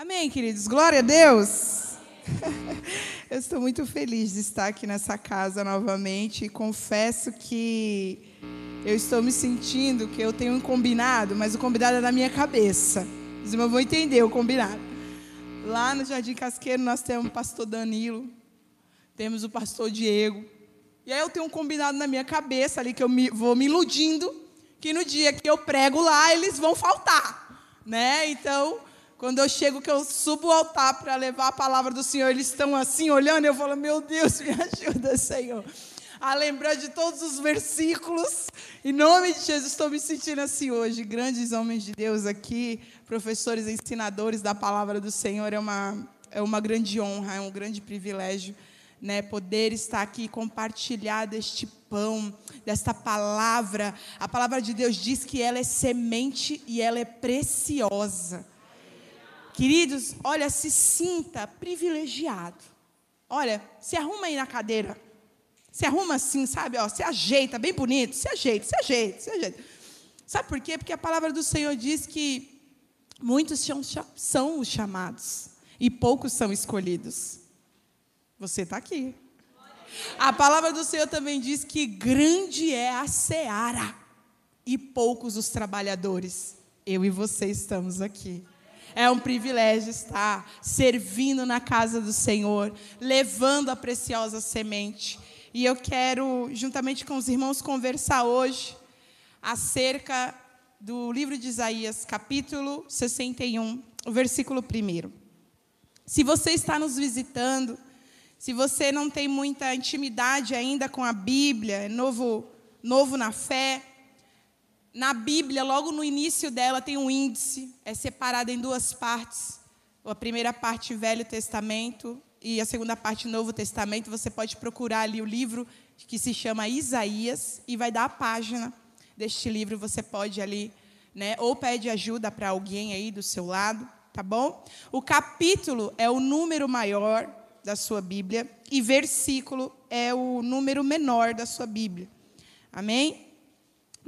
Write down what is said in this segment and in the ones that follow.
Amém, queridos. Glória a Deus. Eu estou muito feliz de estar aqui nessa casa novamente e confesso que eu estou me sentindo que eu tenho um combinado, mas o combinado é na minha cabeça. Os irmãos vão entender o combinado. Lá no Jardim Casqueiro nós temos o pastor Danilo, temos o pastor Diego. E aí eu tenho um combinado na minha cabeça ali que eu me, vou me iludindo que no dia que eu prego lá eles vão faltar, né? Então quando eu chego, que eu subo o altar para levar a palavra do Senhor, eles estão assim olhando, eu falo, meu Deus, me ajuda, Senhor. A lembrar de todos os versículos. Em nome de Jesus, estou me sentindo assim hoje. Grandes homens de Deus aqui, professores, ensinadores da palavra do Senhor. É uma, é uma grande honra, é um grande privilégio. Né, poder estar aqui e compartilhar deste pão, desta palavra. A palavra de Deus diz que ela é semente e ela é preciosa. Queridos, olha, se sinta privilegiado. Olha, se arruma aí na cadeira. Se arruma assim, sabe? Ó, se ajeita, bem bonito. Se ajeita, se ajeita, se ajeita. Sabe por quê? Porque a palavra do Senhor diz que muitos são, os chamados e poucos são escolhidos. Você está aqui. A palavra do Senhor também diz que grande é a seara e poucos os trabalhadores. Eu e você estamos aqui. É um privilégio estar servindo na casa do Senhor, levando a preciosa semente. E eu quero, juntamente com os irmãos, conversar hoje acerca do livro de Isaías, capítulo 61, o versículo 1. Se você está nos visitando, se você não tem muita intimidade ainda com a Bíblia, é novo, novo na fé, na Bíblia, logo no início dela, tem um índice, é separado em duas partes. A primeira parte, Velho Testamento, e a segunda parte, Novo Testamento. Você pode procurar ali o livro que se chama Isaías, e vai dar a página deste livro. Você pode ali, né, ou pede ajuda para alguém aí do seu lado, tá bom? O capítulo é o número maior da sua Bíblia, e versículo é o número menor da sua Bíblia. Amém?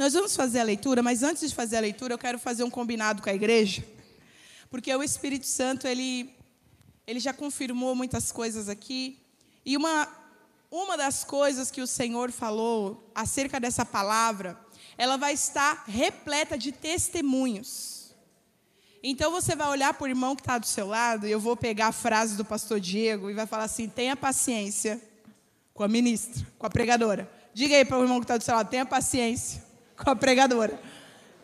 Nós vamos fazer a leitura, mas antes de fazer a leitura, eu quero fazer um combinado com a igreja, porque o Espírito Santo ele ele já confirmou muitas coisas aqui, e uma uma das coisas que o Senhor falou acerca dessa palavra, ela vai estar repleta de testemunhos. Então você vai olhar para o irmão que está do seu lado, e eu vou pegar a frase do pastor Diego e vai falar assim: tenha paciência com a ministra, com a pregadora. Diga aí para o irmão que está do seu lado: tenha paciência com a pregadora,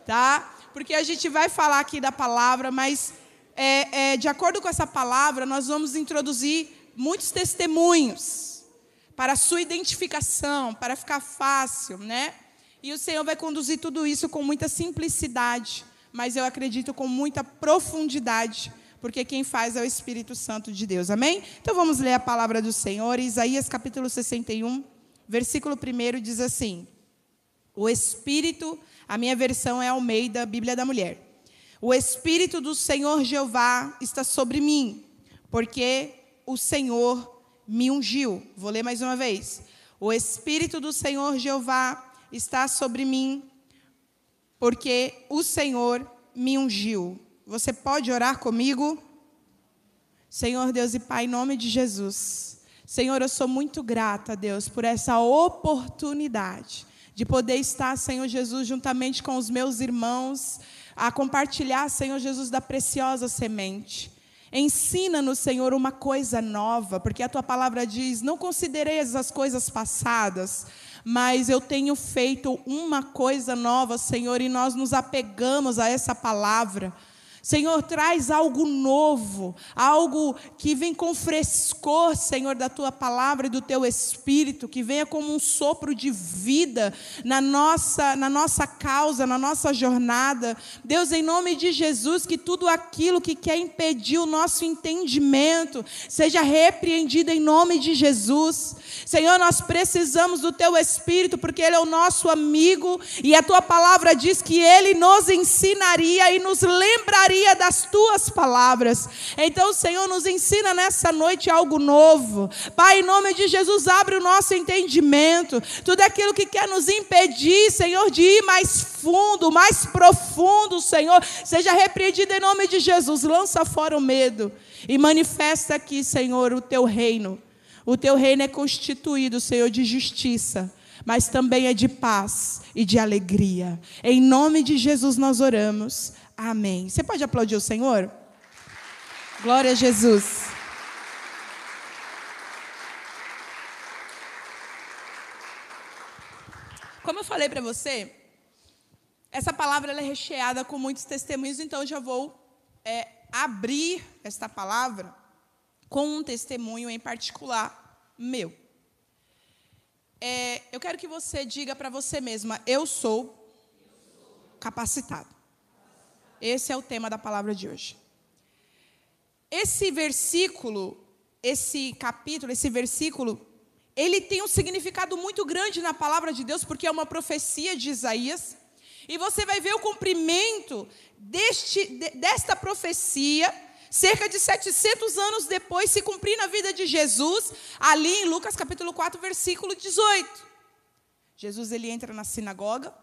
tá? Porque a gente vai falar aqui da palavra, mas é, é, de acordo com essa palavra, nós vamos introduzir muitos testemunhos para a sua identificação, para ficar fácil, né? E o Senhor vai conduzir tudo isso com muita simplicidade, mas eu acredito com muita profundidade, porque quem faz é o Espírito Santo de Deus. Amém? Então vamos ler a palavra do Senhor. Isaías capítulo 61, versículo 1 diz assim: o Espírito, a minha versão é Almeida, Bíblia da Mulher. O Espírito do Senhor Jeová está sobre mim, porque o Senhor me ungiu. Vou ler mais uma vez. O Espírito do Senhor Jeová está sobre mim, porque o Senhor me ungiu. Você pode orar comigo? Senhor Deus e Pai, em nome de Jesus. Senhor, eu sou muito grata, Deus, por essa oportunidade de poder estar, Senhor Jesus, juntamente com os meus irmãos, a compartilhar, Senhor Jesus, da preciosa semente. Ensina-nos, Senhor, uma coisa nova, porque a tua palavra diz: não considerei as coisas passadas, mas eu tenho feito uma coisa nova, Senhor, e nós nos apegamos a essa palavra. Senhor, traz algo novo, algo que vem com frescor, Senhor, da tua palavra e do teu espírito, que venha como um sopro de vida na nossa, na nossa causa, na nossa jornada. Deus, em nome de Jesus, que tudo aquilo que quer impedir o nosso entendimento seja repreendido em nome de Jesus. Senhor, nós precisamos do teu espírito, porque ele é o nosso amigo e a tua palavra diz que ele nos ensinaria e nos lembraria sabedoria das tuas palavras. Então, Senhor, nos ensina nessa noite algo novo. Pai, em nome de Jesus, abre o nosso entendimento. Tudo aquilo que quer nos impedir, Senhor, de ir mais fundo, mais profundo, Senhor, seja repreendido em nome de Jesus. Lança fora o medo e manifesta aqui, Senhor, o teu reino. O teu reino é constituído, Senhor, de justiça, mas também é de paz e de alegria. Em nome de Jesus nós oramos. Amém. Você pode aplaudir o Senhor? Glória a Jesus. Como eu falei para você, essa palavra é recheada com muitos testemunhos, então eu já vou é, abrir esta palavra com um testemunho em particular meu. É, eu quero que você diga para você mesma: eu sou capacitado. Esse é o tema da palavra de hoje. Esse versículo, esse capítulo, esse versículo, ele tem um significado muito grande na palavra de Deus, porque é uma profecia de Isaías. E você vai ver o cumprimento deste, desta profecia cerca de 700 anos depois, se cumprir na vida de Jesus, ali em Lucas capítulo 4, versículo 18. Jesus ele entra na sinagoga,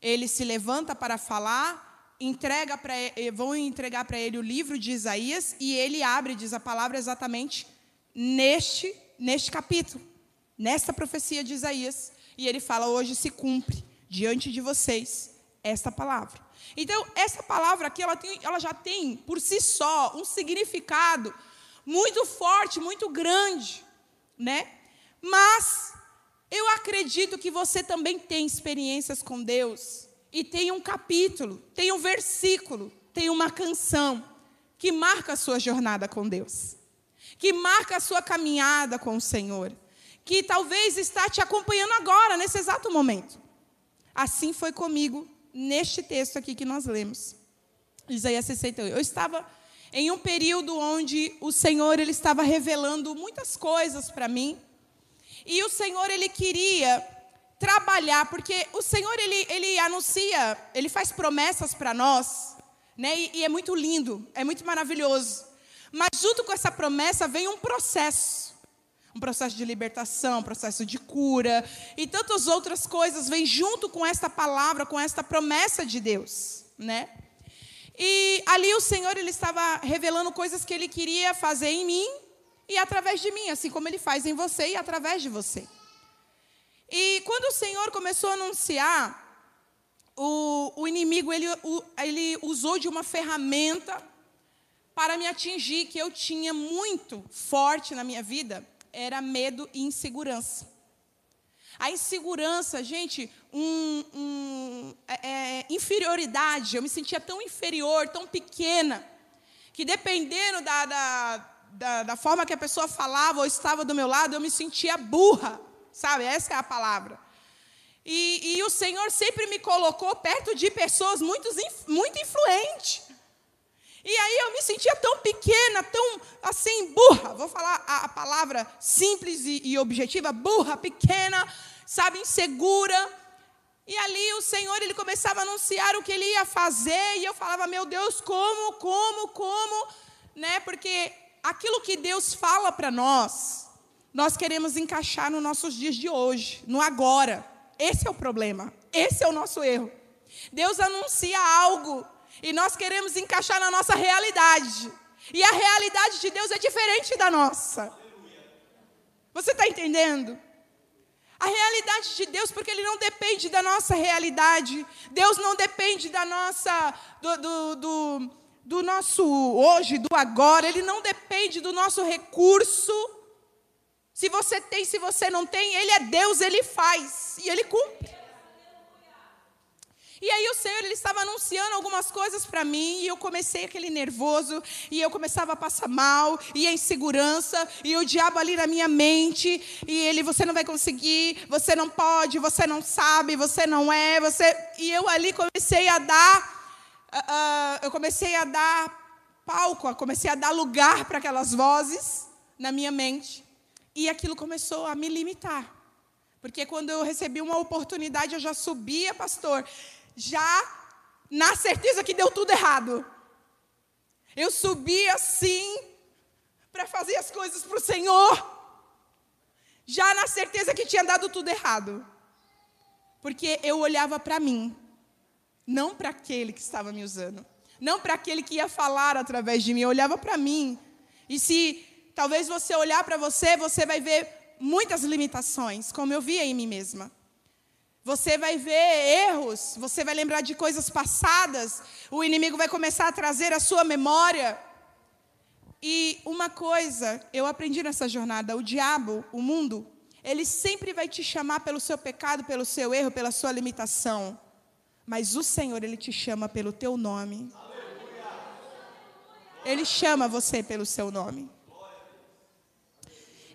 ele se levanta para falar, entrega para vão entregar para ele o livro de Isaías e ele abre, diz a palavra exatamente neste neste capítulo, nesta profecia de Isaías, e ele fala: "Hoje se cumpre diante de vocês esta palavra". Então, essa palavra aqui, ela, tem, ela já tem, por si só, um significado muito forte, muito grande, né? Mas eu acredito que você também tem experiências com Deus e tem um capítulo, tem um versículo, tem uma canção que marca a sua jornada com Deus, que marca a sua caminhada com o Senhor, que talvez está te acompanhando agora, nesse exato momento. Assim foi comigo neste texto aqui que nós lemos. Isaías 61. Eu estava em um período onde o Senhor ele estava revelando muitas coisas para mim. E o Senhor ele queria trabalhar, porque o Senhor ele, ele anuncia, ele faz promessas para nós, né? E, e é muito lindo, é muito maravilhoso. Mas junto com essa promessa vem um processo um processo de libertação, um processo de cura e tantas outras coisas vêm junto com esta palavra, com esta promessa de Deus, né? E ali o Senhor ele estava revelando coisas que ele queria fazer em mim e através de mim, assim como ele faz em você e através de você. E quando o Senhor começou a anunciar, o, o inimigo ele, o, ele usou de uma ferramenta para me atingir que eu tinha muito forte na minha vida, era medo e insegurança. A insegurança, gente, um, um, é, é, inferioridade. Eu me sentia tão inferior, tão pequena, que dependendo da, da, da, da, forma que a pessoa falava ou estava do meu lado, eu me sentia burra, sabe? Essa é a palavra. E, e o Senhor sempre me colocou perto de pessoas muito, muito influentes. E aí eu me sentia tão pequena, tão assim, burra. Vou falar a, a palavra simples e, e, objetiva: burra, pequena, sabe, insegura. E ali o Senhor, ele começava a anunciar o que ele ia fazer. E eu falava: Meu Deus, como, como, como? Né? Porque aquilo que Deus fala para nós, nós queremos encaixar nos nossos dias de hoje, no agora. Esse é o problema. Esse é o nosso erro. Deus anuncia algo e nós queremos encaixar na nossa realidade. E a realidade de Deus é diferente da nossa. Você está entendendo? A realidade de Deus, porque Ele não depende da nossa realidade. Deus não depende da nossa, do, do, do, do nosso hoje, do agora. Ele não depende do nosso recurso. Se você tem, se você não tem, Ele é Deus, Ele faz e Ele cumpre. E aí o Senhor ele estava anunciando algumas coisas para mim e eu comecei aquele nervoso e eu começava a passar mal e a insegurança e o diabo ali na minha mente e ele você não vai conseguir, você não pode, você não sabe, você não é, você e eu ali comecei a dar uh, eu comecei a dar palco, comecei a dar lugar para aquelas vozes na minha mente e aquilo começou a me limitar. Porque quando eu recebi uma oportunidade, eu já subia, pastor, já na certeza que deu tudo errado. Eu subia assim para fazer as coisas para o Senhor, já na certeza que tinha dado tudo errado. Porque eu olhava para mim, não para aquele que estava me usando, não para aquele que ia falar através de mim, eu olhava para mim. E se talvez você olhar para você, você vai ver muitas limitações, como eu via em mim mesma. Você vai ver erros, você vai lembrar de coisas passadas, o inimigo vai começar a trazer a sua memória. E uma coisa eu aprendi nessa jornada: o diabo, o mundo, ele sempre vai te chamar pelo seu pecado, pelo seu erro, pela sua limitação. Mas o Senhor, ele te chama pelo teu nome. Ele chama você pelo seu nome.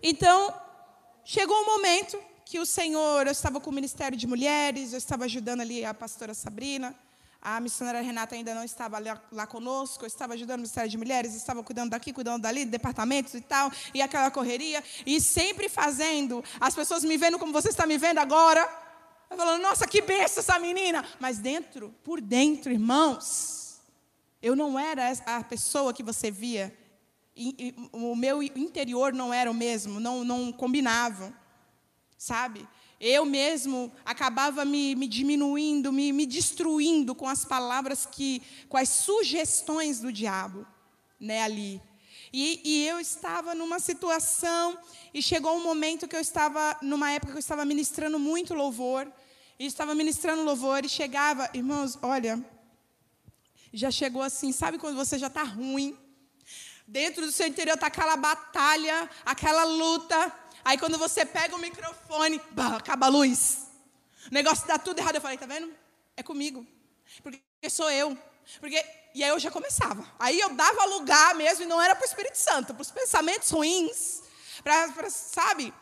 Então, chegou um momento que o Senhor, eu estava com o Ministério de Mulheres, eu estava ajudando ali a pastora Sabrina, a missionária Renata ainda não estava lá, lá, conosco, eu estava ajudando o Ministério de Mulheres, estava cuidando daqui, cuidando dali, departamentos e tal, e aquela correria, e sempre fazendo, as pessoas me vendo como você está me vendo agora, falando, nossa, que benção essa menina, mas dentro, por dentro, irmãos, eu não era a pessoa que você via, o meu interior não era o mesmo, não, não combinavam sabe? Eu mesmo acabava me, me diminuindo, me, me, destruindo com as palavras que, com as sugestões do diabo, né, ali. E, e, eu estava numa situação, e chegou um momento que eu estava, numa época que eu estava ministrando muito louvor, e estava ministrando louvor, e chegava, irmãos, olha, já chegou assim, sabe quando você já está ruim? Dentro do seu interior está aquela batalha, aquela luta, Aí quando você pega o microfone, bah, acaba a luz. O negócio dá tudo errado. Eu falei, tá vendo? É comigo. Porque sou eu. Porque, e aí eu já começava. Aí eu dava lugar mesmo, e não era para o Espírito Santo, para os pensamentos ruins. Para, sabe?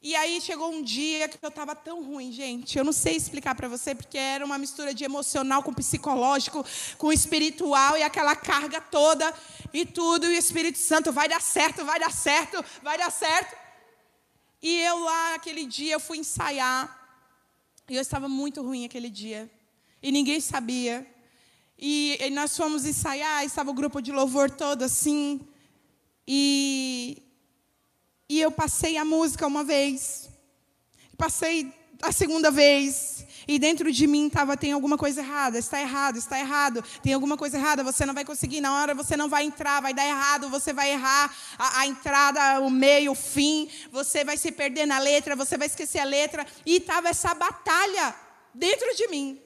E aí chegou um dia que eu estava tão ruim, gente. Eu não sei explicar para você, porque era uma mistura de emocional com psicológico, com espiritual e aquela carga toda e tudo. E o Espírito Santo vai dar certo, vai dar certo, vai dar certo. E eu lá, aquele dia, eu fui ensaiar. E eu estava muito ruim aquele dia. E ninguém sabia. E, e nós fomos ensaiar, estava o grupo de louvor todo assim. E, e eu passei a música uma vez. Passei a segunda vez. E dentro de mim estava, tem alguma coisa errada, está errado, está errado, tem alguma coisa errada, você não vai conseguir, na hora você não vai entrar, vai dar errado, você vai errar a, a entrada, o meio, o fim, você vai se perder na letra, você vai esquecer a letra. E estava essa batalha dentro de mim.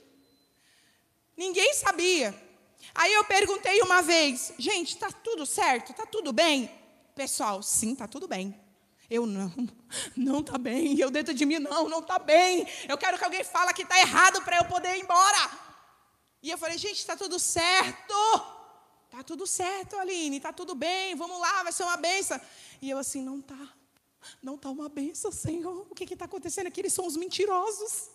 Ninguém sabia. Aí eu perguntei uma vez, gente, está tudo certo? Está tudo bem? Pessoal, sim, está tudo bem. Eu não, não está bem. Eu dentro de mim, não, não está bem. Eu quero que alguém fale que está errado para eu poder ir embora. E eu falei, gente, está tudo certo. Está tudo certo, Aline, está tudo bem, vamos lá, vai ser uma benção. E eu assim, não está. Não está uma benção, Senhor. O que está acontecendo aqui? Eles são os mentirosos.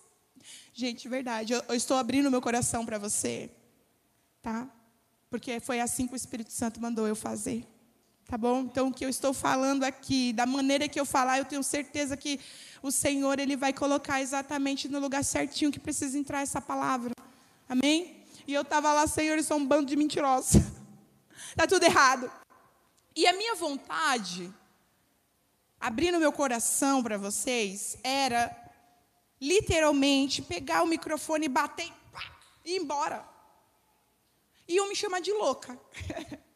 Gente, verdade, eu, eu estou abrindo meu coração para você. Tá? Porque foi assim que o Espírito Santo mandou eu fazer. Tá bom? Então, o que eu estou falando aqui, da maneira que eu falar, eu tenho certeza que o Senhor ele vai colocar exatamente no lugar certinho que precisa entrar essa palavra. Amém? E eu estava lá, Senhor, eles são um bando de mentirosos. Está tudo errado. E a minha vontade, abrindo meu coração para vocês, era literalmente pegar o microfone e bater e ir embora. E eu me chamar de louca.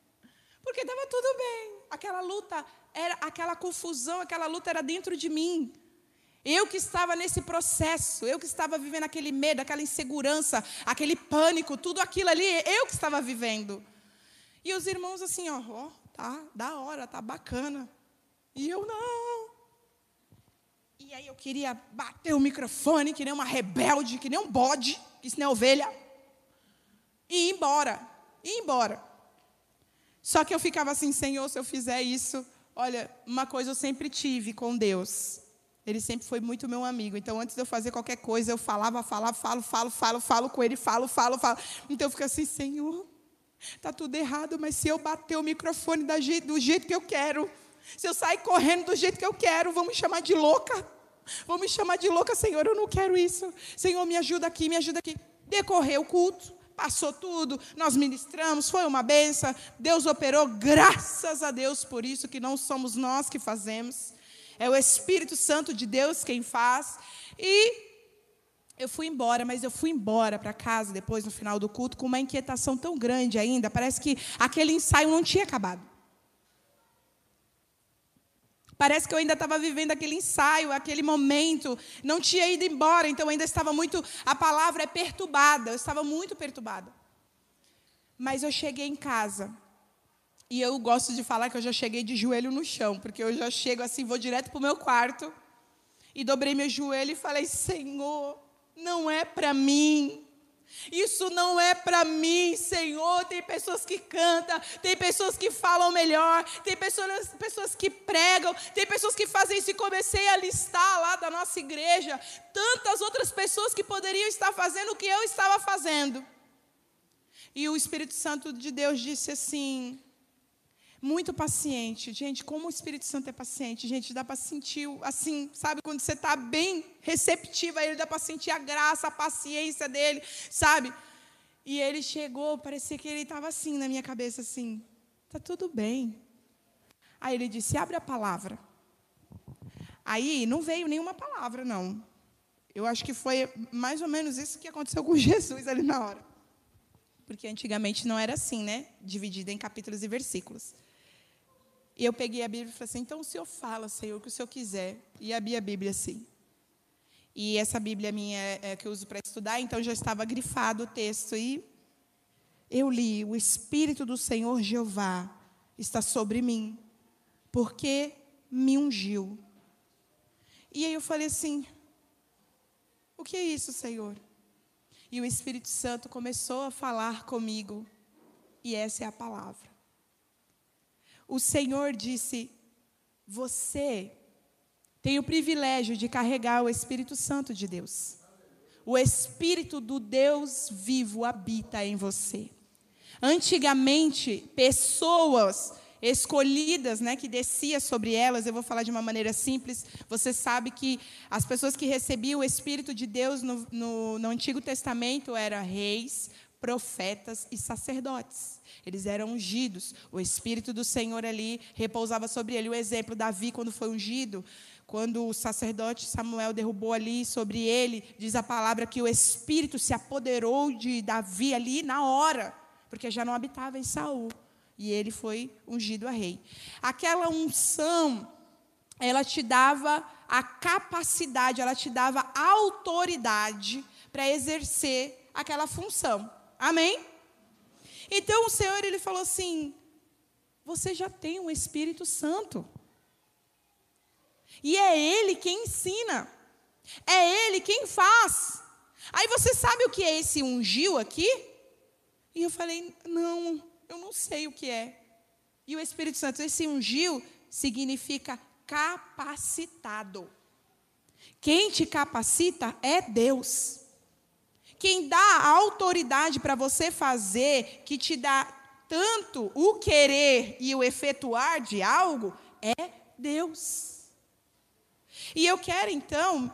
Porque estava tudo bem. Aquela luta, era aquela confusão, aquela luta era dentro de mim. Eu que estava nesse processo, eu que estava vivendo aquele medo, aquela insegurança, aquele pânico, tudo aquilo ali, eu que estava vivendo. E os irmãos assim, ó, tá, da hora, tá bacana. E eu não. E aí eu queria bater o microfone, que nem uma rebelde, que nem um bode, que nem ovelha. E ir embora. E ir embora. Só que eu ficava assim, Senhor, se eu fizer isso, olha, uma coisa eu sempre tive com Deus. Ele sempre foi muito meu amigo. Então, antes de eu fazer qualquer coisa, eu falava, falava, falo, falo, falo, falo com ele, falo, falo, falo. Então eu fico assim, Senhor, tá tudo errado, mas se eu bater o microfone do jeito que eu quero, se eu sair correndo do jeito que eu quero, vão me chamar de louca. Vão me chamar de louca, Senhor, eu não quero isso. Senhor, me ajuda aqui, me ajuda aqui. Decorreu o culto, passou tudo, nós ministramos, foi uma benção, Deus operou, graças a Deus por isso, que não somos nós que fazemos, é o Espírito Santo de Deus quem faz. E eu fui embora, mas eu fui embora para casa depois, no final do culto, com uma inquietação tão grande ainda, parece que aquele ensaio não tinha acabado. Parece que eu ainda estava vivendo aquele ensaio, aquele momento, não tinha ido embora, então ainda estava muito. A palavra é perturbada, eu estava muito perturbada. Mas eu cheguei em casa, e eu gosto de falar que eu já cheguei de joelho no chão, porque eu já chego assim, vou direto para o meu quarto, e dobrei meu joelho e falei: Senhor, não é para mim. Isso não é para mim, Senhor. Tem pessoas que cantam, tem pessoas que falam melhor, tem pessoas, pessoas que pregam, tem pessoas que fazem isso. E comecei a listar lá da nossa igreja tantas outras pessoas que poderiam estar fazendo o que eu estava fazendo. E o Espírito Santo de Deus disse assim: muito paciente. Gente, como o Espírito Santo é paciente. Gente, dá para sentir, assim, sabe, quando você está bem receptiva a Ele, dá para sentir a graça, a paciência dEle, sabe? E ele chegou, parecia que ele estava assim na minha cabeça, assim, tá tudo bem. Aí ele disse, abre a palavra. Aí não veio nenhuma palavra, não. Eu acho que foi mais ou menos isso que aconteceu com Jesus ali na hora. Porque antigamente não era assim, né? Dividido em capítulos e versículos. E eu peguei a Bíblia e falei assim: então o senhor fala, Senhor, o que o senhor quiser. E abri a Bíblia assim. E essa Bíblia minha é, é que eu uso para estudar, então já estava grifado o texto. E eu li: O Espírito do Senhor Jeová está sobre mim, porque me ungiu. E aí eu falei assim: O que é isso, Senhor? E o Espírito Santo começou a falar comigo, e essa é a palavra o Senhor disse: Você tem o privilégio de carregar o Espírito Santo de Deus. O Espírito do Deus vivo habita em você. Antigamente, pessoas escolhidas, né, que descia sobre elas, eu vou falar de uma maneira simples. Você sabe que as pessoas que recebiam o Espírito de Deus no, no, no Antigo Testamento eram reis, profetas e sacerdotes. Eles eram ungidos. O Espírito do Senhor ali repousava sobre ele. O exemplo, Davi, quando foi ungido, quando o sacerdote Samuel derrubou ali sobre ele, diz a palavra que o Espírito se apoderou de Davi ali na hora, porque já não habitava em Saul. E ele foi ungido a rei. Aquela unção, ela te dava a capacidade, ela te dava autoridade para exercer aquela função. Amém? Então o Senhor ele falou assim: você já tem o um Espírito Santo. E é Ele quem ensina. É Ele quem faz. Aí você sabe o que é esse ungiu aqui? E eu falei: não, eu não sei o que é. E o Espírito Santo, esse ungiu significa capacitado. Quem te capacita é Deus. Quem dá a autoridade para você fazer, que te dá tanto o querer e o efetuar de algo, é Deus. E eu quero então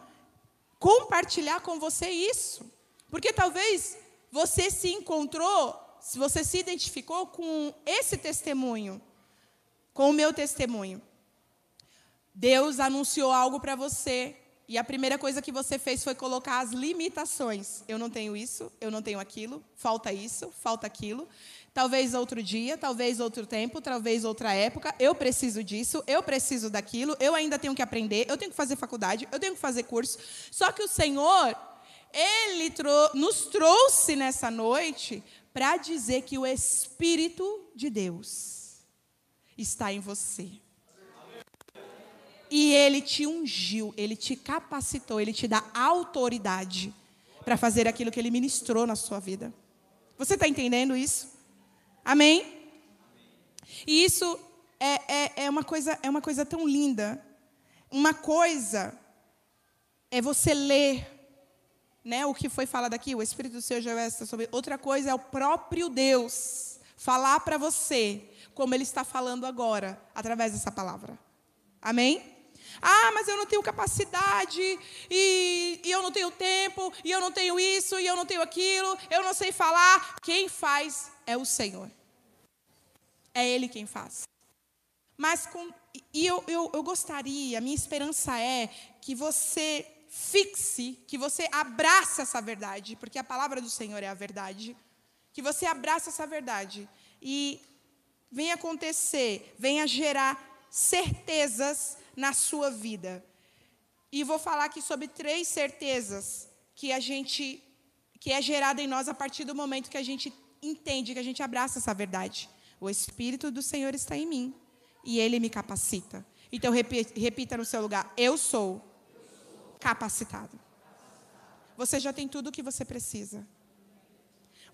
compartilhar com você isso, porque talvez você se encontrou, se você se identificou com esse testemunho, com o meu testemunho. Deus anunciou algo para você, e a primeira coisa que você fez foi colocar as limitações. Eu não tenho isso, eu não tenho aquilo, falta isso, falta aquilo. Talvez outro dia, talvez outro tempo, talvez outra época. Eu preciso disso, eu preciso daquilo, eu ainda tenho que aprender, eu tenho que fazer faculdade, eu tenho que fazer curso. Só que o Senhor, Ele nos trouxe nessa noite para dizer que o Espírito de Deus está em você. E ele te ungiu, ele te capacitou, ele te dá autoridade para fazer aquilo que ele ministrou na sua vida. Você está entendendo isso? Amém? E isso é, é, é, uma coisa, é uma coisa tão linda. Uma coisa é você ler né, o que foi falado aqui, o Espírito do Senhor já está sobre. Outra coisa é o próprio Deus falar para você como ele está falando agora, através dessa palavra. Amém? Ah, mas eu não tenho capacidade, e, e, eu não tenho tempo, e eu não tenho isso, e eu não tenho aquilo, eu não sei falar. Quem faz é o Senhor. É Ele quem faz. Mas com, e eu, eu, eu gostaria, a minha esperança é que você fixe, que você abrace essa verdade, porque a palavra do Senhor é a verdade. Que você abrace essa verdade e venha acontecer, venha gerar certezas na sua vida. E vou falar aqui sobre três certezas que a gente que é gerada em nós a partir do momento que a gente entende, que a gente abraça essa verdade. O espírito do Senhor está em mim e ele me capacita. Então repita no seu lugar: eu sou capacitado. Você já tem tudo o que você precisa.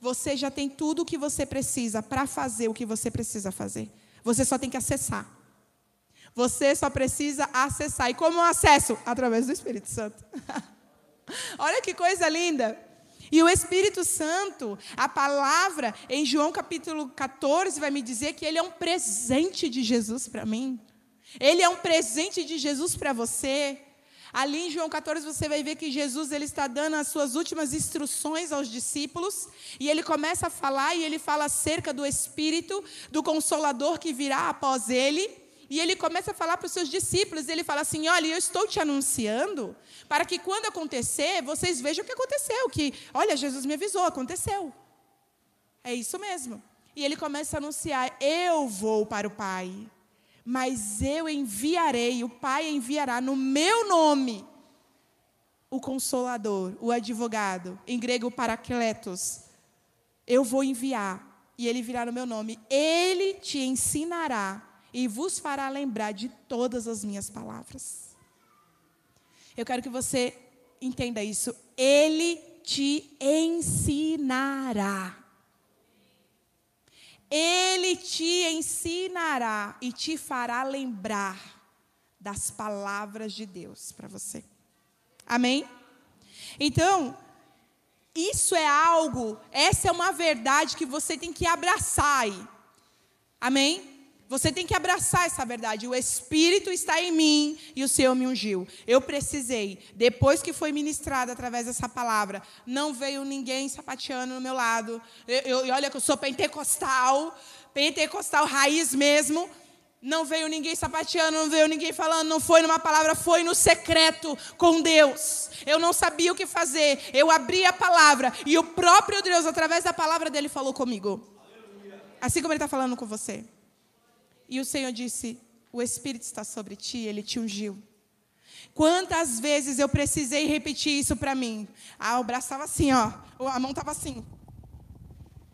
Você já tem tudo o que você precisa para fazer o que você precisa fazer. Você só tem que acessar. Você só precisa acessar. E como eu acesso? Através do Espírito Santo. Olha que coisa linda. E o Espírito Santo, a palavra em João capítulo 14 vai me dizer que ele é um presente de Jesus para mim. Ele é um presente de Jesus para você. Ali em João 14 você vai ver que Jesus ele está dando as suas últimas instruções aos discípulos e ele começa a falar e ele fala acerca do Espírito, do Consolador que virá após ele. E ele começa a falar para os seus discípulos, ele fala assim: Olha, eu estou te anunciando para que quando acontecer, vocês vejam o que aconteceu. Que, olha, Jesus me avisou, aconteceu. É isso mesmo. E ele começa a anunciar: Eu vou para o Pai mas eu enviarei, o Pai enviará no meu nome o consolador, o advogado, em grego paracletos. Eu vou enviar e ele virá no meu nome. Ele te ensinará e vos fará lembrar de todas as minhas palavras. Eu quero que você entenda isso. Ele te ensinará. Ele te ensinará e te fará lembrar das palavras de Deus para você. Amém? Então, isso é algo, essa é uma verdade que você tem que abraçar aí. Amém? Você tem que abraçar essa verdade. O Espírito está em mim e o Senhor me ungiu. Eu precisei, depois que foi ministrado através dessa palavra, não veio ninguém sapateando no meu lado. Eu, eu, olha que eu sou pentecostal, pentecostal raiz mesmo. Não veio ninguém sapateando, não veio ninguém falando, não foi numa palavra, foi no secreto com Deus. Eu não sabia o que fazer. Eu abri a palavra e o próprio Deus, através da palavra dele, falou comigo. Assim como ele está falando com você. E o Senhor disse: O Espírito está sobre ti, ele te ungiu. Quantas vezes eu precisei repetir isso para mim? Ah, o braço estava assim, ó. A mão estava assim.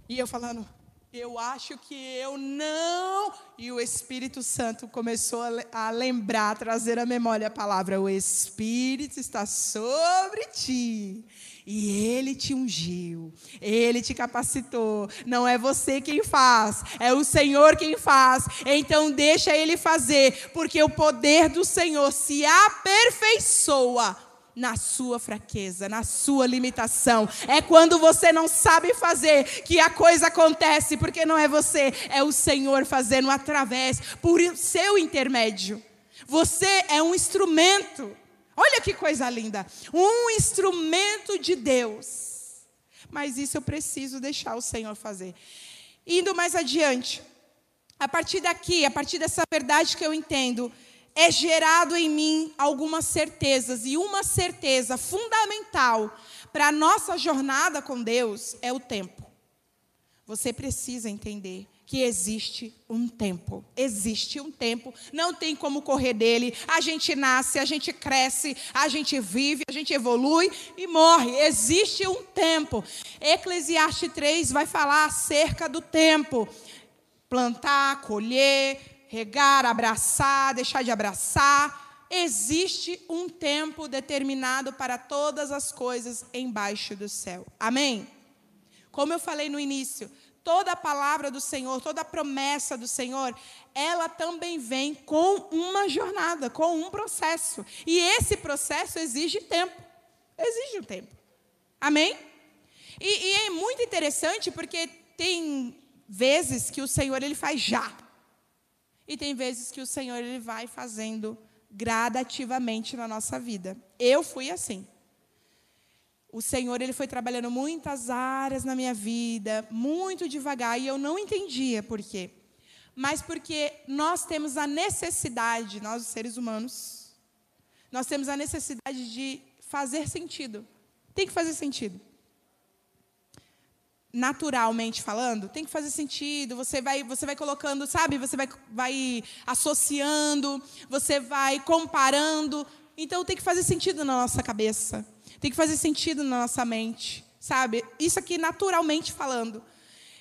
E eu falando, eu acho que eu não. E o Espírito Santo começou a lembrar, a trazer à memória a palavra: O Espírito está sobre ti. E Ele te ungiu, Ele te capacitou. Não é você quem faz, é o Senhor quem faz. Então deixa Ele fazer, porque o poder do Senhor se aperfeiçoa na sua fraqueza, na sua limitação. É quando você não sabe fazer que a coisa acontece, porque não é você, é o Senhor fazendo através, por seu intermédio. Você é um instrumento. Olha que coisa linda! Um instrumento de Deus. Mas isso eu preciso deixar o Senhor fazer. Indo mais adiante, a partir daqui, a partir dessa verdade que eu entendo, é gerado em mim algumas certezas, e uma certeza fundamental para a nossa jornada com Deus é o tempo. Você precisa entender que existe um tempo. Existe um tempo, não tem como correr dele. A gente nasce, a gente cresce, a gente vive, a gente evolui e morre. Existe um tempo. Eclesiastes 3 vai falar acerca do tempo: plantar, colher, regar, abraçar, deixar de abraçar. Existe um tempo determinado para todas as coisas embaixo do céu. Amém? Como eu falei no início, toda a palavra do Senhor, toda a promessa do Senhor, ela também vem com uma jornada, com um processo. E esse processo exige tempo. Exige um tempo. Amém? E, e é muito interessante porque tem vezes que o Senhor ele faz já. E tem vezes que o Senhor ele vai fazendo gradativamente na nossa vida. Eu fui assim. O Senhor ele foi trabalhando muitas áreas na minha vida, muito devagar, e eu não entendia por quê. Mas porque nós temos a necessidade, nós os seres humanos, nós temos a necessidade de fazer sentido. Tem que fazer sentido. Naturalmente falando, tem que fazer sentido. Você vai, você vai colocando, sabe? Você vai, vai associando, você vai comparando. Então tem que fazer sentido na nossa cabeça. Tem que fazer sentido na nossa mente, sabe? Isso aqui naturalmente falando.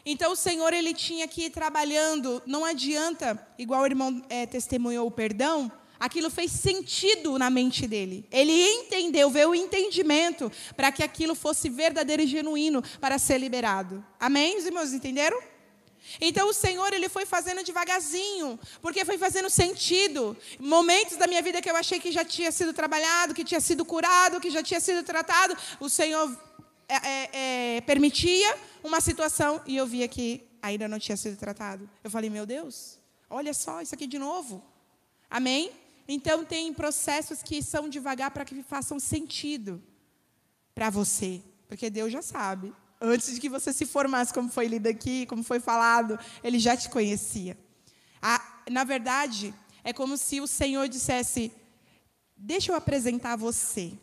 Então o Senhor ele tinha que ir trabalhando. Não adianta, igual o irmão é, testemunhou o perdão, aquilo fez sentido na mente dele. Ele entendeu, veio o entendimento para que aquilo fosse verdadeiro e genuíno para ser liberado. Amém, os irmãos entenderam? Então o Senhor ele foi fazendo devagarzinho, porque foi fazendo sentido. Momentos da minha vida que eu achei que já tinha sido trabalhado, que tinha sido curado, que já tinha sido tratado, o Senhor é, é, é, permitia uma situação e eu via que ainda não tinha sido tratado. Eu falei, meu Deus, olha só isso aqui de novo. Amém? Então tem processos que são devagar para que façam sentido para você, porque Deus já sabe antes de que você se formasse, como foi lido aqui, como foi falado, ele já te conhecia. na verdade, é como se o Senhor dissesse: Deixa eu apresentar você.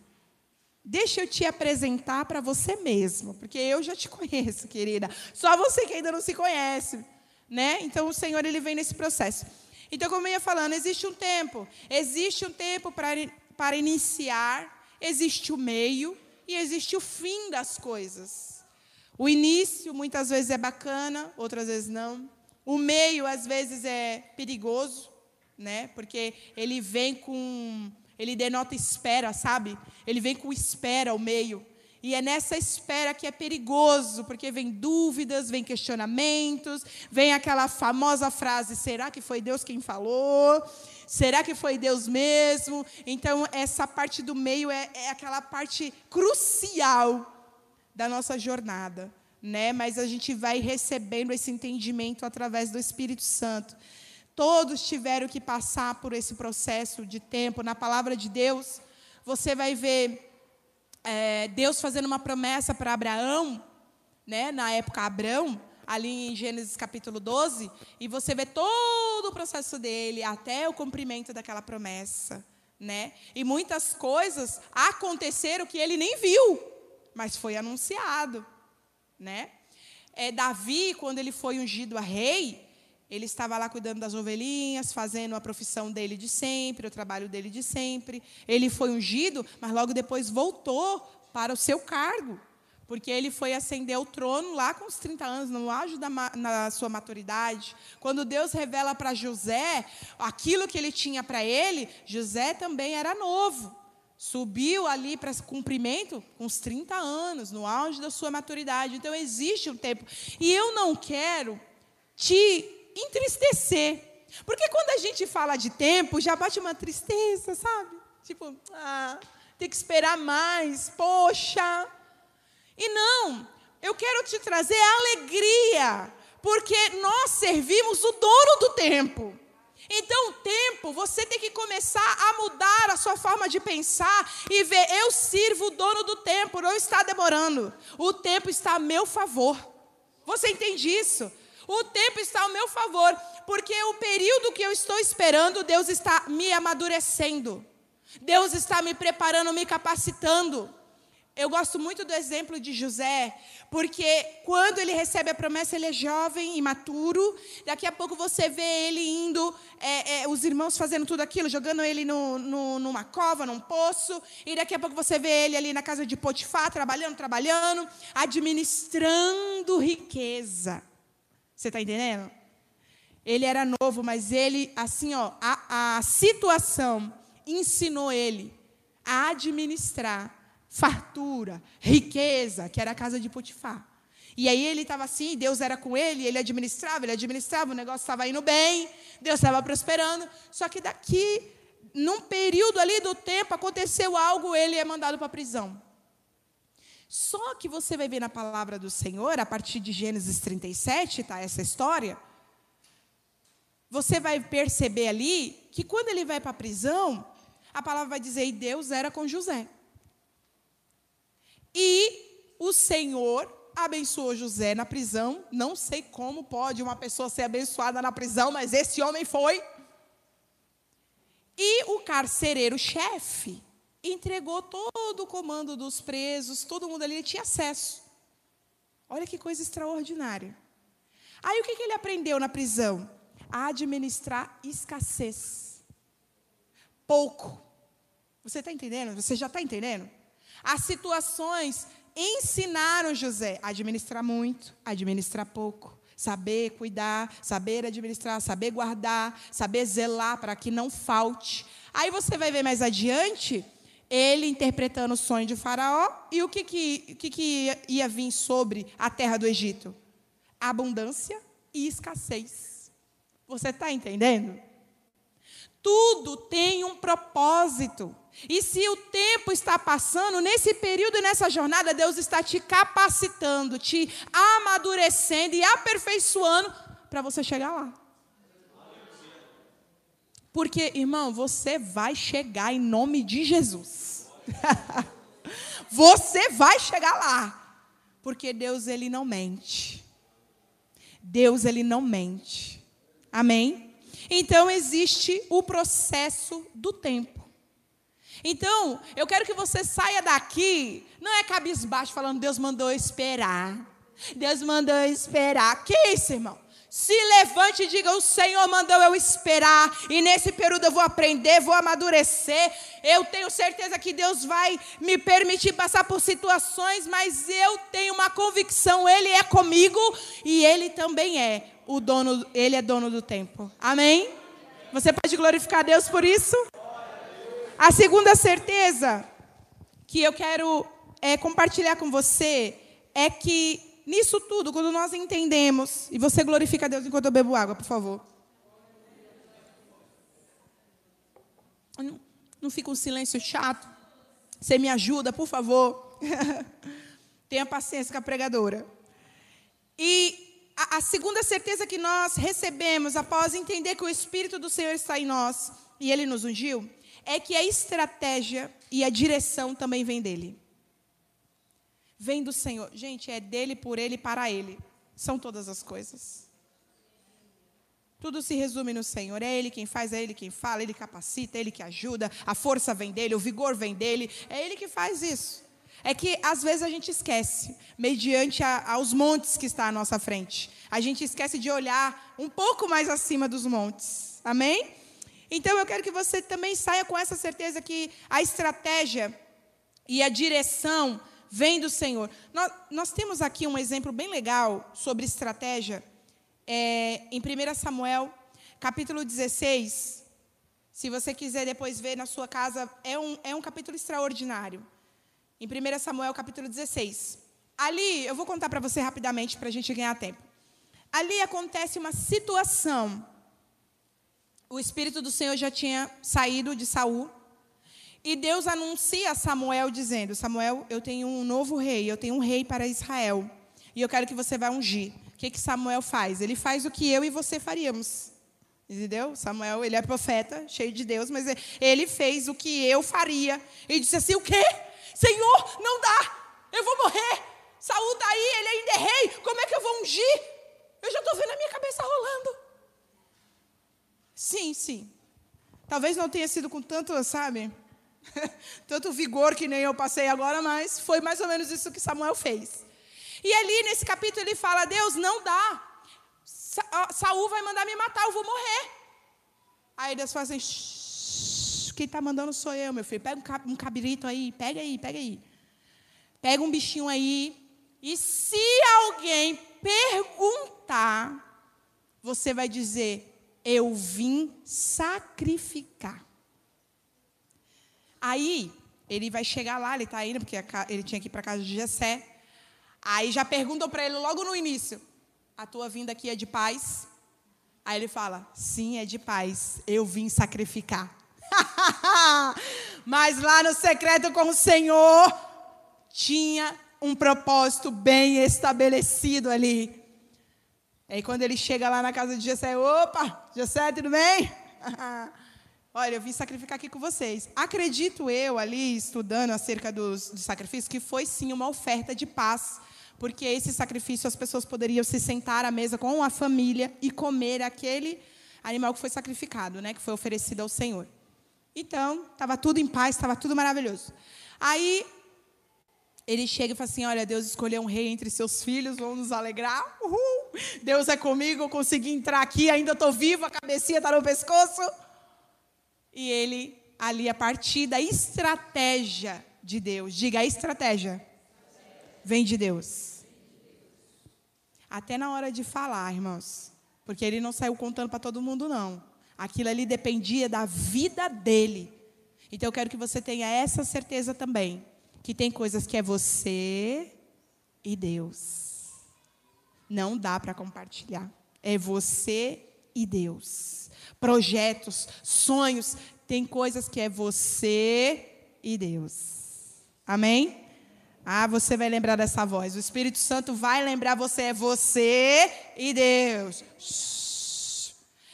Deixa eu te apresentar para você mesmo, porque eu já te conheço, querida. Só você que ainda não se conhece, né? Então o Senhor ele vem nesse processo. Então, como eu ia falando, existe um tempo, existe um tempo para, para iniciar, existe o meio e existe o fim das coisas. O início muitas vezes é bacana, outras vezes não. O meio às vezes é perigoso, né? Porque ele vem com ele denota espera, sabe? Ele vem com espera o meio. E é nessa espera que é perigoso, porque vem dúvidas, vem questionamentos, vem aquela famosa frase: será que foi Deus quem falou? Será que foi Deus mesmo? Então, essa parte do meio é, é aquela parte crucial da nossa jornada, né? Mas a gente vai recebendo esse entendimento através do Espírito Santo. Todos tiveram que passar por esse processo de tempo. Na palavra de Deus, você vai ver é, Deus fazendo uma promessa para Abraão, né? Na época Abraão, ali em Gênesis capítulo 12, e você vê todo o processo dele até o cumprimento daquela promessa, né? E muitas coisas aconteceram que ele nem viu mas foi anunciado, né? É, Davi, quando ele foi ungido a rei, ele estava lá cuidando das ovelhinhas, fazendo a profissão dele de sempre, o trabalho dele de sempre. Ele foi ungido, mas logo depois voltou para o seu cargo, porque ele foi ascender ao trono lá com os 30 anos, no auge da na sua maturidade. Quando Deus revela para José aquilo que ele tinha para ele, José também era novo. Subiu ali para cumprimento com uns 30 anos, no auge da sua maturidade. Então existe um tempo. E eu não quero te entristecer. Porque quando a gente fala de tempo, já bate uma tristeza, sabe? Tipo, ah, tem que esperar mais, poxa. E não, eu quero te trazer alegria, porque nós servimos o dono do tempo. Então, o tempo, você tem que começar a mudar a sua forma de pensar e ver: eu sirvo o dono do tempo, não está demorando. O tempo está a meu favor. Você entende isso? O tempo está ao meu favor, porque o período que eu estou esperando, Deus está me amadurecendo. Deus está me preparando, me capacitando. Eu gosto muito do exemplo de José, porque quando ele recebe a promessa, ele é jovem, imaturo. Daqui a pouco você vê ele indo, é, é, os irmãos fazendo tudo aquilo, jogando ele no, no, numa cova, num poço. E daqui a pouco você vê ele ali na casa de Potifar, trabalhando, trabalhando, administrando riqueza. Você está entendendo? Ele era novo, mas ele, assim, ó, a, a situação ensinou ele a administrar fartura, riqueza, que era a casa de Potifar. E aí ele estava assim, Deus era com ele, ele administrava, ele administrava, o negócio estava indo bem, Deus estava prosperando. Só que daqui, num período ali do tempo, aconteceu algo, ele é mandado para a prisão. Só que você vai ver na palavra do Senhor, a partir de Gênesis 37, tá essa história. Você vai perceber ali que quando ele vai para a prisão, a palavra vai dizer: e Deus era com José. E o Senhor abençoou José na prisão. Não sei como pode uma pessoa ser abençoada na prisão, mas esse homem foi. E o carcereiro-chefe entregou todo o comando dos presos, todo mundo ali tinha acesso. Olha que coisa extraordinária. Aí o que, que ele aprendeu na prisão? A administrar escassez. Pouco. Você está entendendo? Você já está entendendo? As situações ensinaram José a administrar muito, a administrar pouco, saber cuidar, saber administrar, saber guardar, saber zelar para que não falte. Aí você vai ver mais adiante ele interpretando o sonho de Faraó e o que, que, que, que ia vir sobre a terra do Egito? Abundância e escassez. Você está entendendo? Tudo tem um propósito. E se o tempo está passando, nesse período e nessa jornada, Deus está te capacitando, te amadurecendo e aperfeiçoando para você chegar lá. Porque, irmão, você vai chegar em nome de Jesus. você vai chegar lá. Porque Deus, ele não mente. Deus, ele não mente. Amém? Então, existe o processo do tempo. Então, eu quero que você saia daqui, não é cabisbaixo falando, Deus mandou esperar. Deus mandou esperar. Que isso, irmão? Se levante e diga: O Senhor mandou eu esperar, e nesse período eu vou aprender, vou amadurecer. Eu tenho certeza que Deus vai me permitir passar por situações, mas eu tenho uma convicção: Ele é comigo e Ele também é o dono, Ele é dono do tempo. Amém? Você pode glorificar Deus por isso? A segunda certeza que eu quero é, compartilhar com você é que nisso tudo, quando nós entendemos, e você glorifica Deus enquanto eu bebo água, por favor. Não, não fica um silêncio chato. Você me ajuda, por favor. Tenha paciência com a pregadora. E a, a segunda certeza que nós recebemos após entender que o Espírito do Senhor está em nós e Ele nos ungiu é que a estratégia e a direção também vem dele. Vem do Senhor. Gente, é dele, por ele, para ele. São todas as coisas. Tudo se resume no Senhor. É Ele quem faz, é Ele quem fala, Ele capacita, é Ele que ajuda, a força vem dele, o vigor vem dele. É Ele que faz isso. É que às vezes a gente esquece, mediante a, aos montes que está à nossa frente. A gente esquece de olhar um pouco mais acima dos montes. Amém? Então eu quero que você também saia com essa certeza que a estratégia e a direção vem do Senhor. Nós, nós temos aqui um exemplo bem legal sobre estratégia é, em 1 Samuel, capítulo 16. Se você quiser depois ver na sua casa, é um, é um capítulo extraordinário. Em 1 Samuel, capítulo 16. Ali, eu vou contar para você rapidamente para a gente ganhar tempo. Ali acontece uma situação o Espírito do Senhor já tinha saído de Saul. E Deus anuncia a Samuel dizendo: Samuel, eu tenho um novo rei, eu tenho um rei para Israel. E eu quero que você vá ungir. O que, que Samuel faz? Ele faz o que eu e você faríamos. Entendeu? Samuel, ele é profeta, cheio de Deus, mas ele fez o que eu faria. E disse assim: o quê? Senhor, não dá. Eu vou morrer. Saúl está aí, ele ainda é rei. Como é que eu vou ungir? Eu já estou vendo a minha cabeça rolando. Sim, sim. Talvez não tenha sido com tanto, sabe? tanto vigor que nem eu passei agora, mas foi mais ou menos isso que Samuel fez. E ali nesse capítulo ele fala: Deus, não dá. Sa Saul vai mandar me matar, eu vou morrer. Aí Deus fala assim: quem está mandando sou eu, meu filho. Pega um cabrito aí, pega aí, pega aí. Pega um bichinho aí. E se alguém perguntar, você vai dizer: eu vim sacrificar. Aí, ele vai chegar lá, ele está indo, porque ele tinha que ir para casa de Jessé. Aí já perguntam para ele logo no início: A tua vinda aqui é de paz? Aí ele fala: Sim, é de paz. Eu vim sacrificar. Mas lá no secreto com o Senhor, tinha um propósito bem estabelecido ali. Aí quando ele chega lá na casa de Jessé, opa, Jessé, tudo bem? Olha, eu vim sacrificar aqui com vocês. Acredito eu, ali, estudando acerca dos, dos sacrifícios, que foi sim uma oferta de paz. Porque esse sacrifício as pessoas poderiam se sentar à mesa com a família e comer aquele animal que foi sacrificado, né, que foi oferecido ao Senhor. Então, estava tudo em paz, estava tudo maravilhoso. Aí ele chega e fala assim: Olha, Deus escolheu um rei entre seus filhos, vamos nos alegrar. Uhul! Deus é comigo, eu consegui entrar aqui, ainda estou vivo, a cabecinha está no pescoço. E ele, ali, a partir da estratégia de Deus, diga a estratégia, vem de Deus. Até na hora de falar, irmãos, porque ele não saiu contando para todo mundo, não. Aquilo ali dependia da vida dele. Então eu quero que você tenha essa certeza também, que tem coisas que é você e Deus. Não dá para compartilhar. É você e Deus projetos, sonhos. Tem coisas que é você e Deus. Amém? Ah, você vai lembrar dessa voz. O Espírito Santo vai lembrar você. É você e Deus.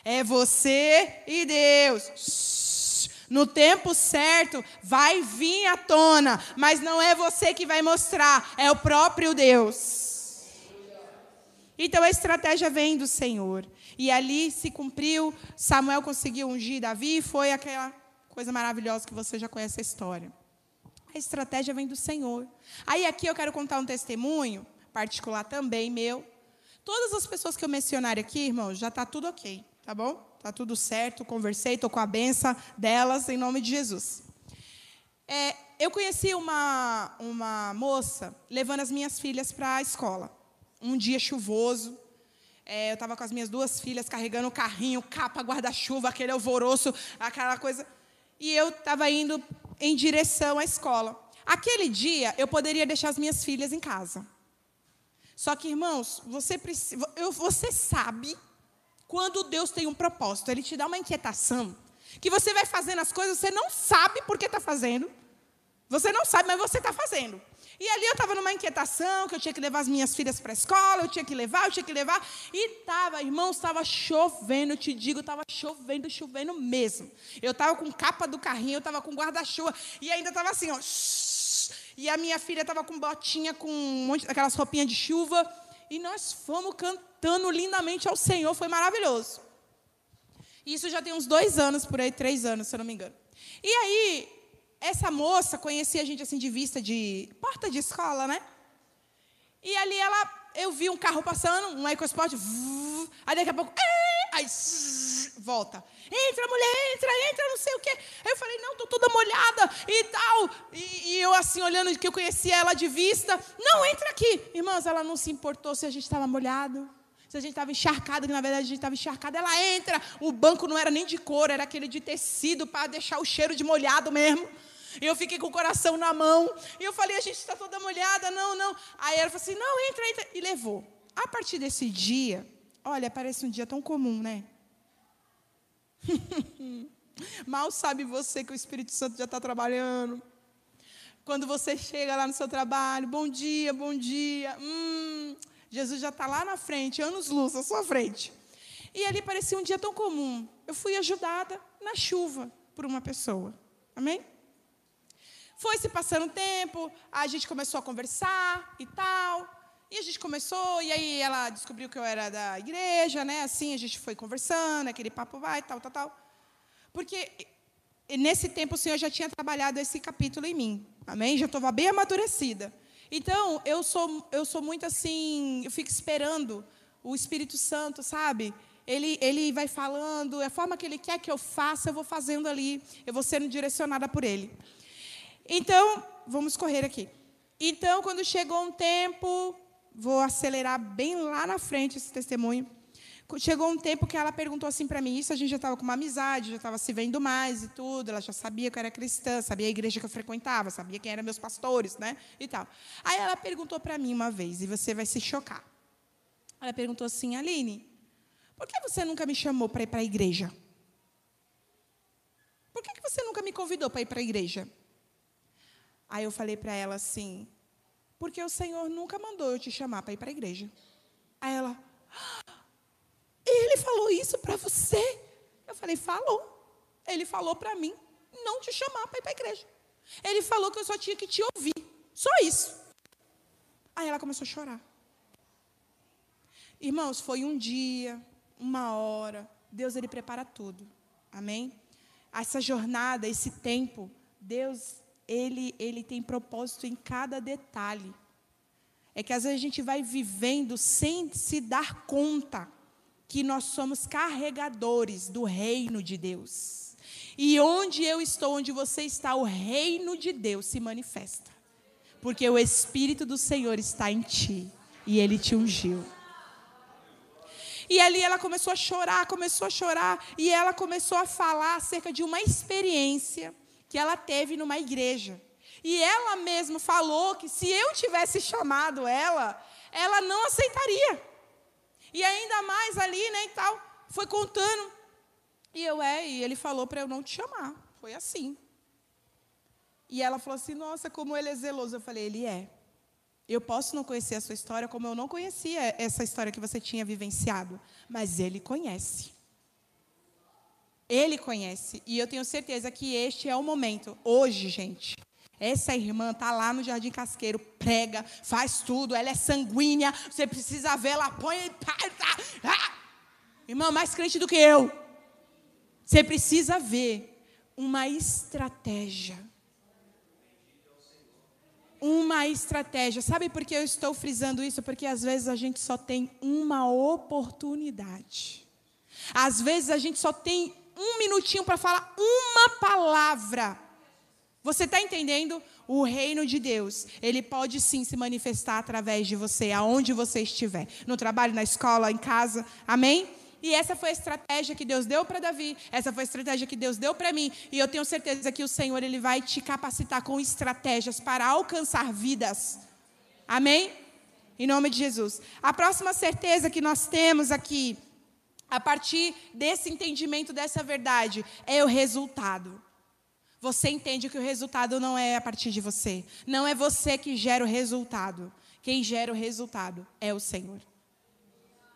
É você e Deus. No tempo certo vai vir à tona, mas não é você que vai mostrar, é o próprio Deus. Então a estratégia vem do Senhor. E ali se cumpriu, Samuel conseguiu ungir Davi, e foi aquela coisa maravilhosa que você já conhece a história. A estratégia vem do Senhor. Aí aqui eu quero contar um testemunho, particular também meu. Todas as pessoas que eu mencionar aqui, irmãos, já está tudo ok, tá bom? Está tudo certo, conversei, estou com a benção delas, em nome de Jesus. É, eu conheci uma, uma moça levando as minhas filhas para a escola. Um dia chuvoso, é, eu estava com as minhas duas filhas carregando o carrinho, capa, guarda-chuva, aquele alvoroço, aquela coisa. E eu estava indo em direção à escola. Aquele dia, eu poderia deixar as minhas filhas em casa. Só que, irmãos, você, precisa, eu, você sabe quando Deus tem um propósito. Ele te dá uma inquietação. Que você vai fazendo as coisas, você não sabe por que está fazendo. Você não sabe, mas você está fazendo. E ali eu estava numa inquietação, que eu tinha que levar as minhas filhas para a escola, eu tinha que levar, eu tinha que levar. E estava, irmãos, estava chovendo, eu te digo, estava chovendo, chovendo mesmo. Eu estava com capa do carrinho, eu estava com guarda-chuva, e ainda estava assim, ó. E a minha filha estava com botinha, com um monte daquelas roupinhas de chuva. E nós fomos cantando lindamente ao Senhor, foi maravilhoso. Isso já tem uns dois anos, por aí, três anos, se eu não me engano. E aí, essa moça conhecia a gente assim de vista de porta de escola, né? E ali ela, eu vi um carro passando, um EcoSport, aí daqui a pouco, aí volta. Entra, mulher, entra, entra, não sei o quê. Aí eu falei, não, tô toda molhada e tal. E, e eu assim, olhando que eu conhecia ela de vista, não, entra aqui. Irmãs, ela não se importou se a gente estava molhado se a gente estava encharcado, que na verdade a gente estava encharcado, ela entra. O banco não era nem de couro, era aquele de tecido para deixar o cheiro de molhado mesmo. E eu fiquei com o coração na mão. E eu falei, a gente está toda molhada, não, não. Aí ela falou assim, não, entra, entra. E levou. A partir desse dia, olha, parece um dia tão comum, né? Mal sabe você que o Espírito Santo já está trabalhando. Quando você chega lá no seu trabalho, bom dia, bom dia. Hum, Jesus já está lá na frente, anos luz à sua frente. E ali parecia um dia tão comum. Eu fui ajudada na chuva por uma pessoa. Amém? Foi se passando o tempo, a gente começou a conversar e tal. E a gente começou, e aí ela descobriu que eu era da igreja, né? Assim, a gente foi conversando, aquele papo vai, tal, tal, tal. Porque nesse tempo o Senhor já tinha trabalhado esse capítulo em mim. Amém? Já estava bem amadurecida. Então, eu sou, eu sou muito assim, eu fico esperando o Espírito Santo, sabe? Ele, ele vai falando, a forma que ele quer que eu faça, eu vou fazendo ali, eu vou sendo direcionada por ele. Então, vamos correr aqui. Então, quando chegou um tempo, vou acelerar bem lá na frente esse testemunho. Chegou um tempo que ela perguntou assim para mim, isso a gente já estava com uma amizade, já estava se vendo mais e tudo, ela já sabia que eu era cristã, sabia a igreja que eu frequentava, sabia quem eram meus pastores, né? E tal. Aí ela perguntou para mim uma vez, e você vai se chocar. Ela perguntou assim, Aline, por que você nunca me chamou para ir para a igreja? Por que você nunca me convidou para ir para a igreja? Aí eu falei para ela assim: porque o Senhor nunca mandou eu te chamar para ir para a igreja. Aí ela, ah, ele falou isso para você? Eu falei: falou. Ele falou para mim não te chamar para ir para a igreja. Ele falou que eu só tinha que te ouvir. Só isso. Aí ela começou a chorar. Irmãos, foi um dia, uma hora. Deus, Ele prepara tudo. Amém? Essa jornada, esse tempo, Deus, Ele, Ele tem propósito em cada detalhe. É que às vezes a gente vai vivendo sem se dar conta que nós somos carregadores do reino de Deus. E onde eu estou, onde você está, o reino de Deus se manifesta. Porque o Espírito do Senhor está em ti e ele te ungiu. E ali ela começou a chorar, começou a chorar, e ela começou a falar acerca de uma experiência que ela teve numa igreja. E ela mesma falou que se eu tivesse chamado ela, ela não aceitaria. E ainda mais ali, né, e tal, foi contando. E eu, é, e ele falou para eu não te chamar. Foi assim. E ela falou assim: Nossa, como ele é zeloso. Eu falei: Ele é. Eu posso não conhecer a sua história, como eu não conhecia essa história que você tinha vivenciado, mas ele conhece. Ele conhece. E eu tenho certeza que este é o momento. Hoje, gente, essa irmã está lá no Jardim Casqueiro, prega, faz tudo, ela é sanguínea, você precisa ver, ela põe. Ah! Irmã, mais crente do que eu. Você precisa ver uma estratégia. Uma estratégia. Sabe por que eu estou frisando isso? Porque às vezes a gente só tem uma oportunidade. Às vezes a gente só tem um minutinho para falar uma palavra. Você está entendendo? O reino de Deus, ele pode sim se manifestar através de você, aonde você estiver. No trabalho, na escola, em casa. Amém? E essa foi a estratégia que Deus deu para Davi, essa foi a estratégia que Deus deu para mim, e eu tenho certeza que o Senhor ele vai te capacitar com estratégias para alcançar vidas. Amém? Em nome de Jesus. A próxima certeza que nós temos aqui, a partir desse entendimento dessa verdade, é o resultado. Você entende que o resultado não é a partir de você. Não é você que gera o resultado. Quem gera o resultado é o Senhor.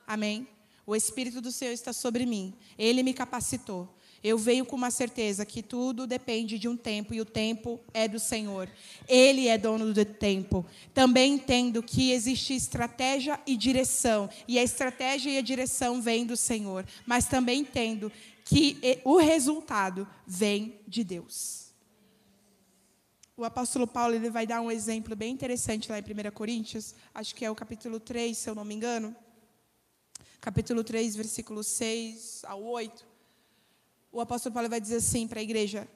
Amém? O Espírito do Senhor está sobre mim. Ele me capacitou. Eu venho com uma certeza que tudo depende de um tempo e o tempo é do Senhor. Ele é dono do tempo. Também entendo que existe estratégia e direção, e a estratégia e a direção vêm do Senhor. Mas também entendo que o resultado vem de Deus. O apóstolo Paulo ele vai dar um exemplo bem interessante lá em 1 Coríntios, acho que é o capítulo 3, se eu não me engano capítulo 3, versículo 6 ao 8, o apóstolo Paulo vai dizer assim para a igreja: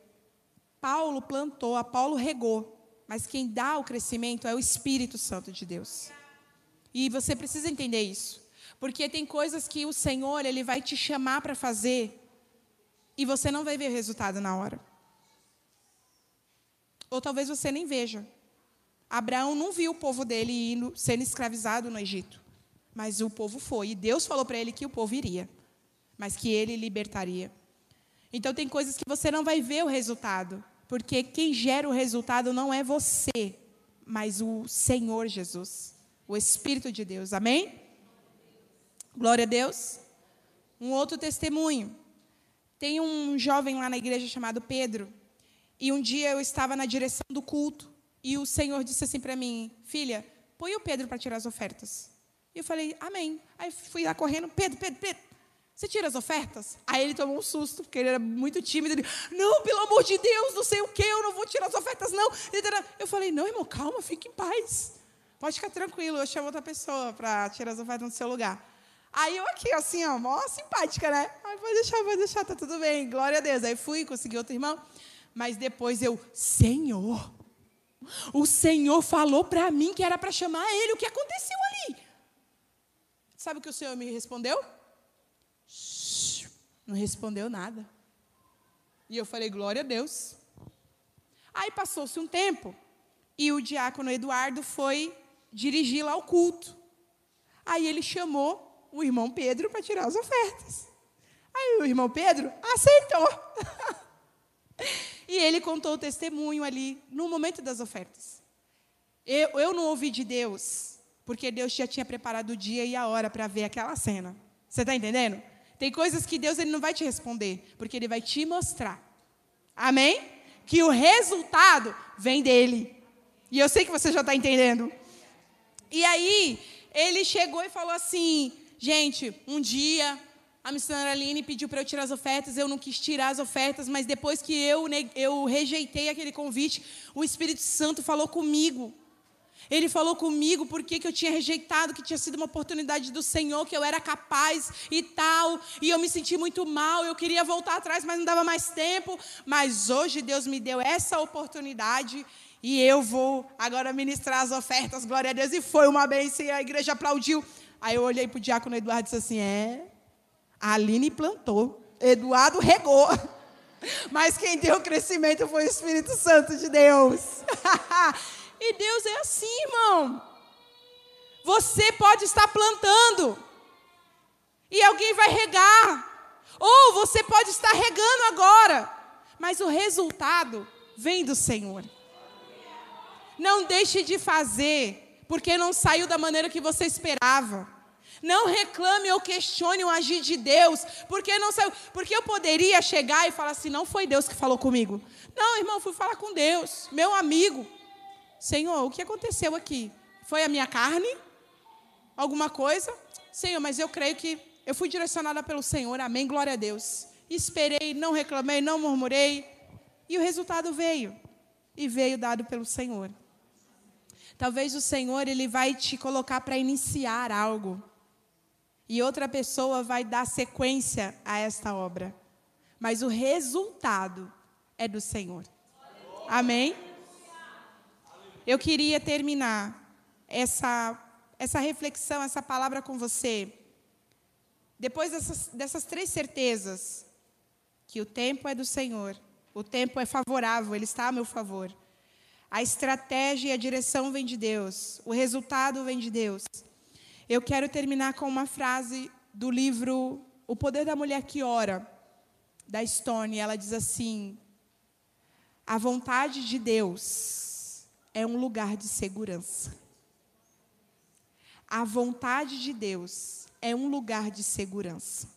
Paulo plantou, a Paulo regou, mas quem dá o crescimento é o Espírito Santo de Deus. E você precisa entender isso, porque tem coisas que o Senhor ele vai te chamar para fazer e você não vai ver o resultado na hora. Ou talvez você nem veja. Abraão não viu o povo dele indo, sendo escravizado no Egito. Mas o povo foi. E Deus falou para ele que o povo iria, mas que ele libertaria. Então, tem coisas que você não vai ver o resultado, porque quem gera o resultado não é você, mas o Senhor Jesus, o Espírito de Deus. Amém? Glória a Deus. Um outro testemunho. Tem um jovem lá na igreja chamado Pedro. E um dia eu estava na direção do culto. E o Senhor disse assim para mim: Filha, põe o Pedro para tirar as ofertas. E eu falei, amém. Aí fui lá correndo, Pedro, Pedro, Pedro, você tira as ofertas? Aí ele tomou um susto, porque ele era muito tímido. Ele, não, pelo amor de Deus, não sei o que, eu não vou tirar as ofertas, não. Eu falei, não, irmão, calma, fique em paz. Pode ficar tranquilo, eu chamo outra pessoa para tirar as ofertas no seu lugar. Aí eu aqui, assim, ó, mó simpática, né? Aí pode deixar, pode deixar, tá tudo bem, glória a Deus. Aí fui, consegui outro irmão. Mas depois eu, Senhor, o Senhor falou para mim que era para chamar ele, o que aconteceu ali? Sabe o que o Senhor me respondeu? Não respondeu nada. E eu falei, glória a Deus. Aí passou-se um tempo e o diácono Eduardo foi dirigir lá o culto. Aí ele chamou o irmão Pedro para tirar as ofertas. Aí o irmão Pedro aceitou. e ele contou o testemunho ali no momento das ofertas. Eu, eu não ouvi de Deus porque Deus já tinha preparado o dia e a hora para ver aquela cena. Você está entendendo? Tem coisas que Deus ele não vai te responder, porque Ele vai te mostrar. Amém? Que o resultado vem dele. E eu sei que você já está entendendo. E aí, ele chegou e falou assim: gente, um dia a missionária Aline pediu para eu tirar as ofertas, eu não quis tirar as ofertas, mas depois que eu, eu rejeitei aquele convite, o Espírito Santo falou comigo. Ele falou comigo porque que eu tinha rejeitado, que tinha sido uma oportunidade do Senhor, que eu era capaz e tal. E eu me senti muito mal, eu queria voltar atrás, mas não dava mais tempo. Mas hoje Deus me deu essa oportunidade e eu vou agora ministrar as ofertas, glória a Deus. E foi uma bênção, e a igreja aplaudiu. Aí eu olhei para o diácono Eduardo e disse assim: É, a Aline plantou, Eduardo regou. Mas quem deu o crescimento foi o Espírito Santo de Deus. E Deus é assim, irmão. Você pode estar plantando e alguém vai regar. Ou você pode estar regando agora, mas o resultado vem do Senhor. Não deixe de fazer, porque não saiu da maneira que você esperava. Não reclame ou questione o agir de Deus, porque não saiu. Porque eu poderia chegar e falar assim: não foi Deus que falou comigo. Não, irmão, fui falar com Deus, meu amigo. Senhor, o que aconteceu aqui? Foi a minha carne? Alguma coisa? Senhor, mas eu creio que eu fui direcionada pelo Senhor, amém, glória a Deus. Esperei, não reclamei, não murmurei, e o resultado veio. E veio dado pelo Senhor. Talvez o Senhor ele vai te colocar para iniciar algo. E outra pessoa vai dar sequência a esta obra. Mas o resultado é do Senhor. Amém? Eu queria terminar essa, essa reflexão, essa palavra com você. Depois dessas, dessas três certezas, que o tempo é do Senhor, o tempo é favorável, ele está a meu favor. A estratégia e a direção vem de Deus, o resultado vem de Deus. Eu quero terminar com uma frase do livro O Poder da Mulher que Ora, da Stone. Ela diz assim: A vontade de Deus é um lugar de segurança. A vontade de Deus é um lugar de segurança.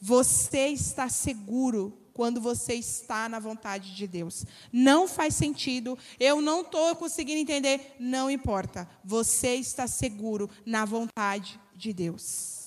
Você está seguro quando você está na vontade de Deus. Não faz sentido, eu não estou conseguindo entender, não importa. Você está seguro na vontade de Deus.